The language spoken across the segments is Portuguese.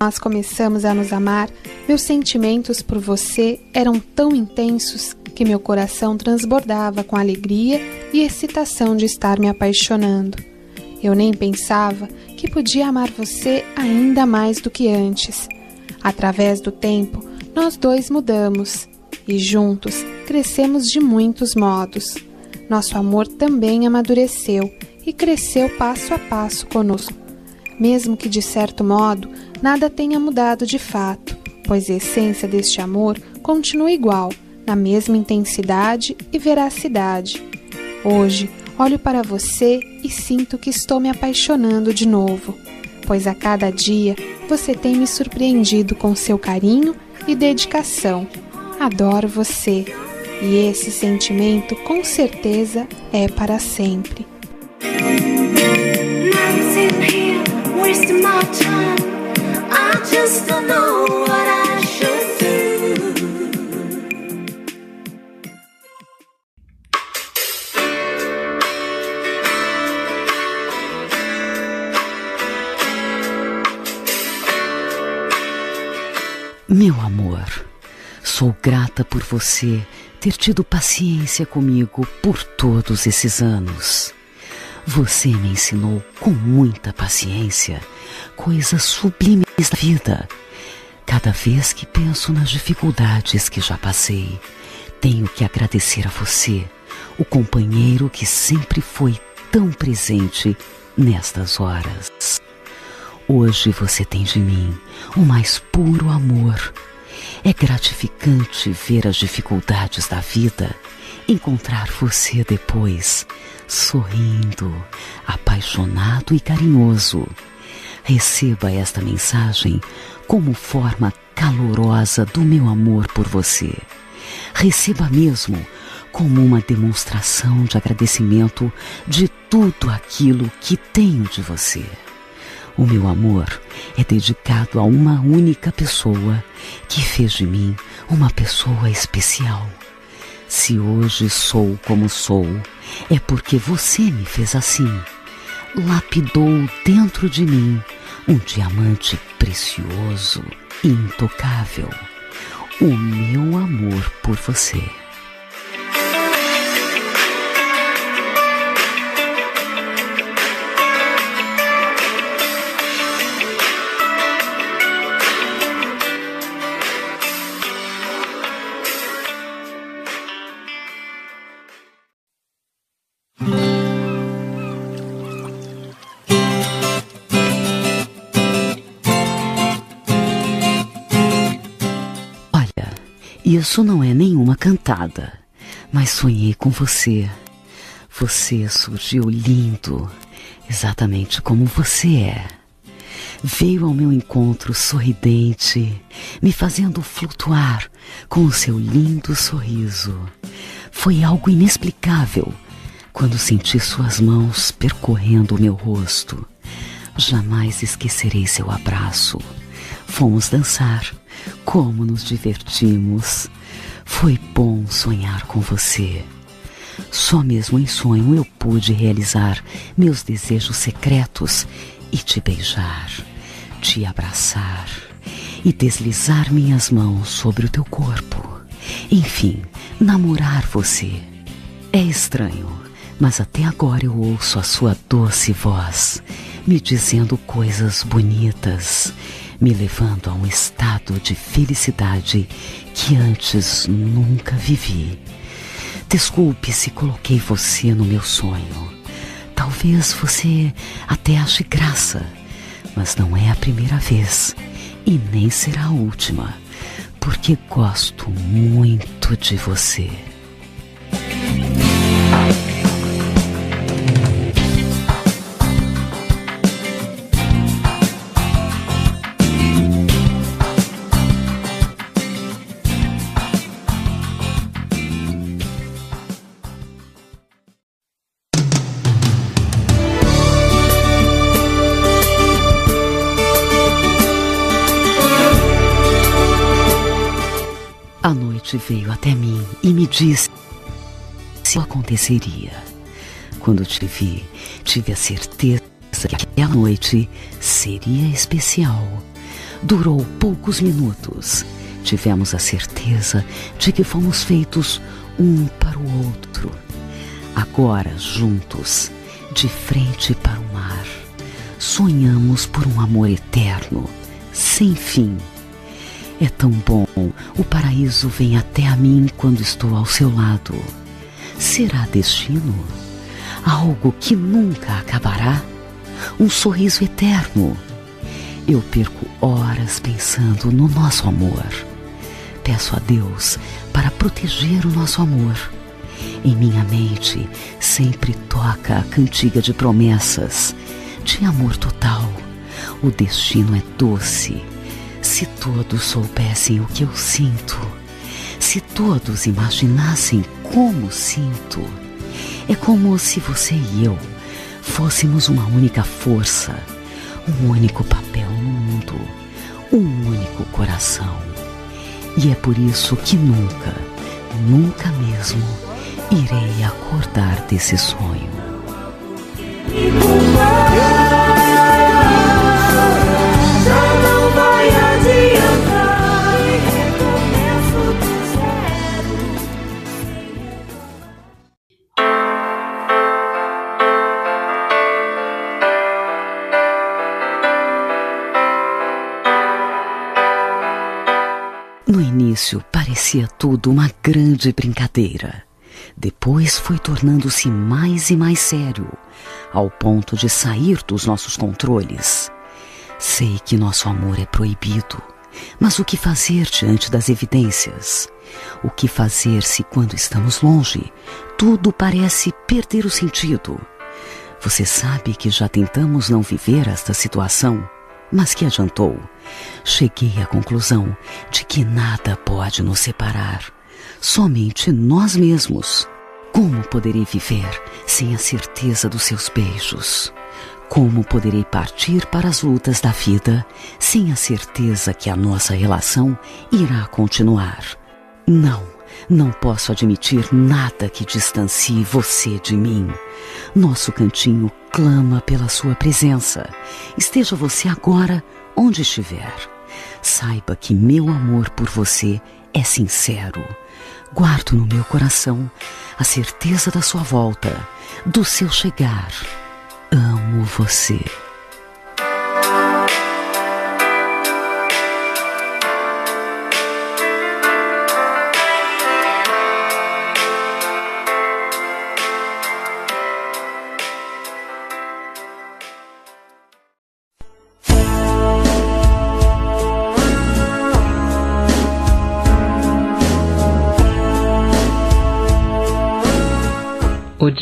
nós começamos a nos amar, meus sentimentos por você eram tão intensos que meu coração transbordava com alegria e excitação de estar me apaixonando. Eu nem pensava que podia amar você ainda mais do que antes. Através do tempo, nós dois mudamos e juntos crescemos de muitos modos. Nosso amor também amadureceu e cresceu passo a passo conosco. Mesmo que de certo modo nada tenha mudado de fato, pois a essência deste amor continua igual, na mesma intensidade e veracidade. Hoje, olho para você e sinto que estou me apaixonando de novo, pois a cada dia você tem me surpreendido com seu carinho e dedicação. Adoro você e esse sentimento com certeza é para sempre. Meu amor, sou grata por você ter tido paciência comigo por todos esses anos. Você me ensinou com muita paciência coisas sublimes da vida. Cada vez que penso nas dificuldades que já passei, tenho que agradecer a você, o companheiro que sempre foi tão presente nestas horas. Hoje você tem de mim o mais puro amor é gratificante ver as dificuldades da vida, encontrar você depois, sorrindo, apaixonado e carinhoso. Receba esta mensagem como forma calorosa do meu amor por você. Receba mesmo como uma demonstração de agradecimento de tudo aquilo que tenho de você. O meu amor é dedicado a uma única pessoa que fez de mim uma pessoa especial. Se hoje sou como sou, é porque você me fez assim. Lapidou dentro de mim um diamante precioso intocável. O meu amor por você. Isso não é nenhuma cantada, mas sonhei com você. Você surgiu lindo, exatamente como você é. Veio ao meu encontro sorridente, me fazendo flutuar com o seu lindo sorriso. Foi algo inexplicável quando senti suas mãos percorrendo o meu rosto. Jamais esquecerei seu abraço. Fomos dançar como nos divertimos. Foi bom sonhar com você. Só mesmo em sonho eu pude realizar meus desejos secretos e te beijar, te abraçar e deslizar minhas mãos sobre o teu corpo. Enfim, namorar você. É estranho, mas até agora eu ouço a sua doce voz me dizendo coisas bonitas me levando a um estado de felicidade que antes nunca vivi. Desculpe se coloquei você no meu sonho. Talvez você até ache graça, mas não é a primeira vez e nem será a última, porque gosto muito de você. Noite veio até mim e me disse se aconteceria. Quando te vi, tive a certeza que aquela noite seria especial. durou poucos minutos. Tivemos a certeza de que fomos feitos um para o outro. Agora, juntos, de frente para o mar, sonhamos por um amor eterno, sem fim. É tão bom, o paraíso vem até a mim quando estou ao seu lado. Será destino? Algo que nunca acabará? Um sorriso eterno? Eu perco horas pensando no nosso amor. Peço a Deus para proteger o nosso amor. Em minha mente sempre toca a cantiga de promessas, de amor total. O destino é doce. Se todos soubessem o que eu sinto, se todos imaginassem como sinto, é como se você e eu fôssemos uma única força, um único papel no mundo, um único coração. E é por isso que nunca, nunca mesmo irei acordar desse sonho. Início parecia tudo uma grande brincadeira. Depois foi tornando-se mais e mais sério, ao ponto de sair dos nossos controles. Sei que nosso amor é proibido, mas o que fazer diante das evidências? O que fazer se, quando estamos longe, tudo parece perder o sentido? Você sabe que já tentamos não viver esta situação? Mas que adiantou? Cheguei à conclusão de que nada pode nos separar, somente nós mesmos. Como poderei viver sem a certeza dos seus beijos? Como poderei partir para as lutas da vida sem a certeza que a nossa relação irá continuar? Não, não posso admitir nada que distancie você de mim. Nosso cantinho clama pela sua presença. Esteja você agora onde estiver. Saiba que meu amor por você é sincero. Guardo no meu coração a certeza da sua volta, do seu chegar. Amo você.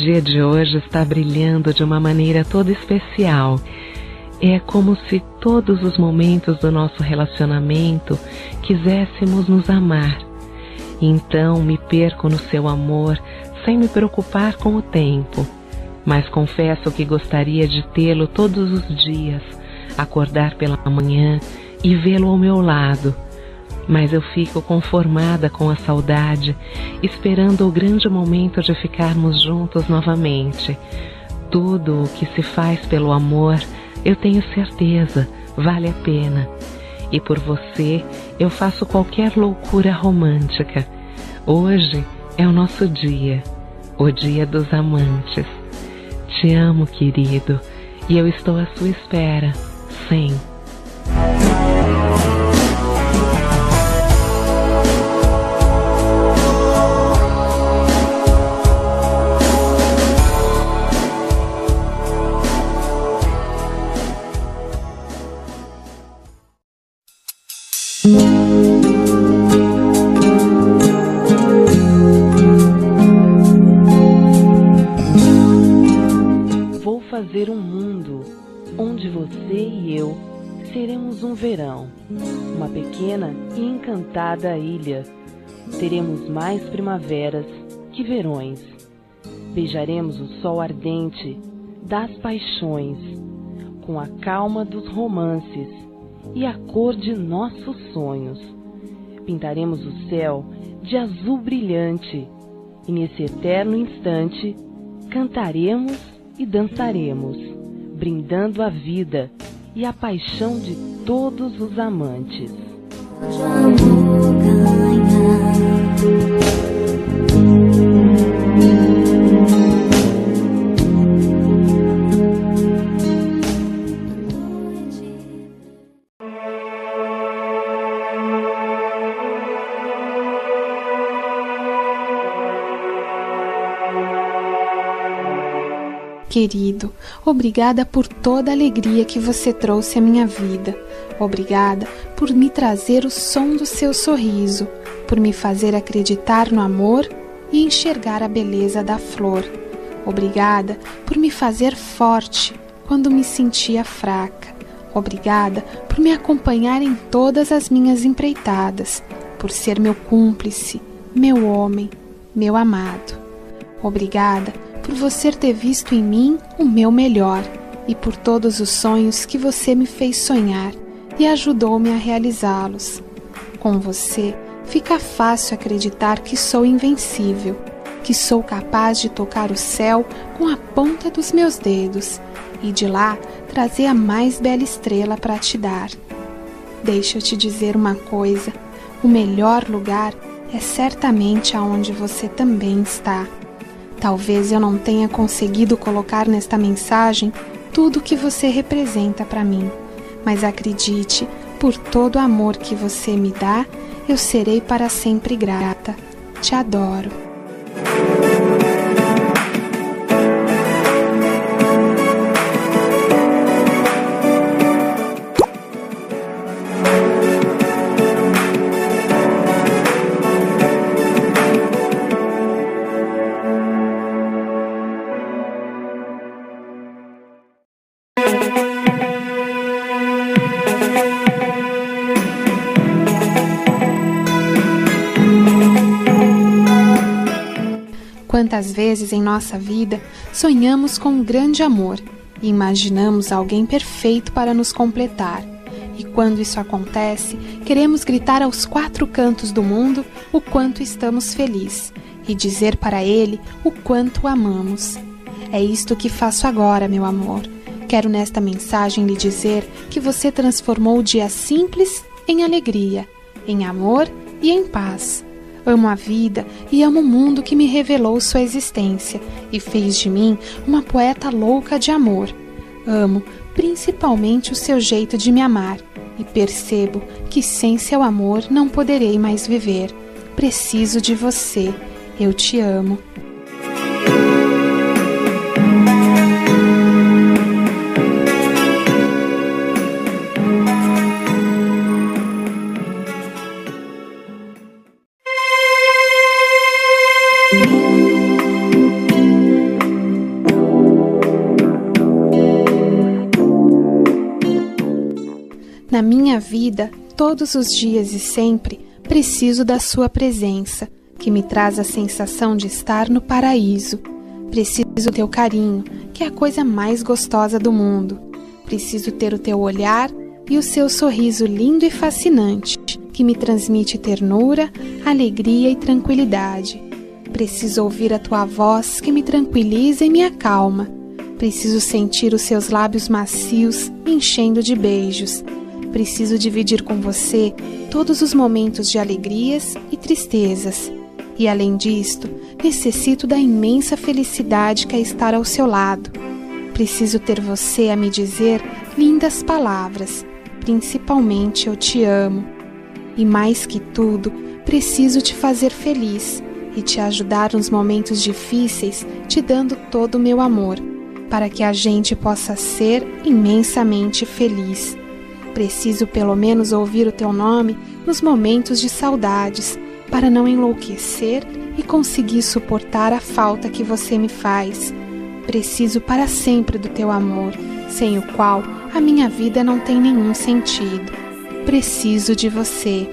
Dia de hoje está brilhando de uma maneira toda especial. É como se todos os momentos do nosso relacionamento quiséssemos nos amar. Então me perco no seu amor sem me preocupar com o tempo. Mas confesso que gostaria de tê-lo todos os dias, acordar pela manhã e vê-lo ao meu lado mas eu fico conformada com a saudade, esperando o grande momento de ficarmos juntos novamente. Tudo o que se faz pelo amor, eu tenho certeza, vale a pena. E por você, eu faço qualquer loucura romântica. Hoje é o nosso dia, o dia dos amantes. Te amo, querido, e eu estou à sua espera, sempre. Vou fazer um mundo onde você e eu seremos um verão, uma pequena e encantada ilha. Teremos mais primaveras que verões. Beijaremos o sol ardente das paixões, com a calma dos romances e a cor de nossos sonhos. Pintaremos o céu de azul brilhante e nesse eterno instante cantaremos e dançaremos, brindando a vida e a paixão de todos os amantes. Querido, obrigada por toda a alegria que você trouxe à minha vida. Obrigada por me trazer o som do seu sorriso, por me fazer acreditar no amor e enxergar a beleza da flor. Obrigada por me fazer forte quando me sentia fraca. Obrigada por me acompanhar em todas as minhas empreitadas, por ser meu cúmplice, meu homem, meu amado. Obrigada por você ter visto em mim o meu melhor e por todos os sonhos que você me fez sonhar e ajudou-me a realizá-los. Com você, fica fácil acreditar que sou invencível, que sou capaz de tocar o céu com a ponta dos meus dedos e de lá trazer a mais bela estrela para te dar. Deixa eu te dizer uma coisa: o melhor lugar é certamente aonde você também está. Talvez eu não tenha conseguido colocar nesta mensagem tudo o que você representa para mim, mas acredite, por todo o amor que você me dá, eu serei para sempre grata. Te adoro. Quantas vezes em nossa vida sonhamos com um grande amor e imaginamos alguém perfeito para nos completar. E quando isso acontece, queremos gritar aos quatro cantos do mundo o quanto estamos felizes e dizer para ele o quanto o amamos. É isto que faço agora, meu amor. Quero nesta mensagem lhe dizer que você transformou o dia simples em alegria, em amor e em paz. Amo a vida e amo o mundo que me revelou sua existência e fez de mim uma poeta louca de amor. Amo principalmente o seu jeito de me amar e percebo que sem seu amor não poderei mais viver. Preciso de você. Eu te amo. Na minha vida, todos os dias e sempre, preciso da Sua presença, que me traz a sensação de estar no paraíso. Preciso do teu carinho, que é a coisa mais gostosa do mundo. Preciso ter o teu olhar e o seu sorriso lindo e fascinante, que me transmite ternura, alegria e tranquilidade. Preciso ouvir a tua voz que me tranquiliza e me acalma. Preciso sentir os seus lábios macios enchendo de beijos preciso dividir com você todos os momentos de alegrias e tristezas. E além disto, necessito da imensa felicidade que é estar ao seu lado. Preciso ter você a me dizer lindas palavras, principalmente eu te amo. E mais que tudo, preciso te fazer feliz e te ajudar nos momentos difíceis, te dando todo o meu amor, para que a gente possa ser imensamente feliz. Preciso pelo menos ouvir o teu nome nos momentos de saudades, para não enlouquecer e conseguir suportar a falta que você me faz. Preciso para sempre do teu amor, sem o qual a minha vida não tem nenhum sentido. Preciso de você.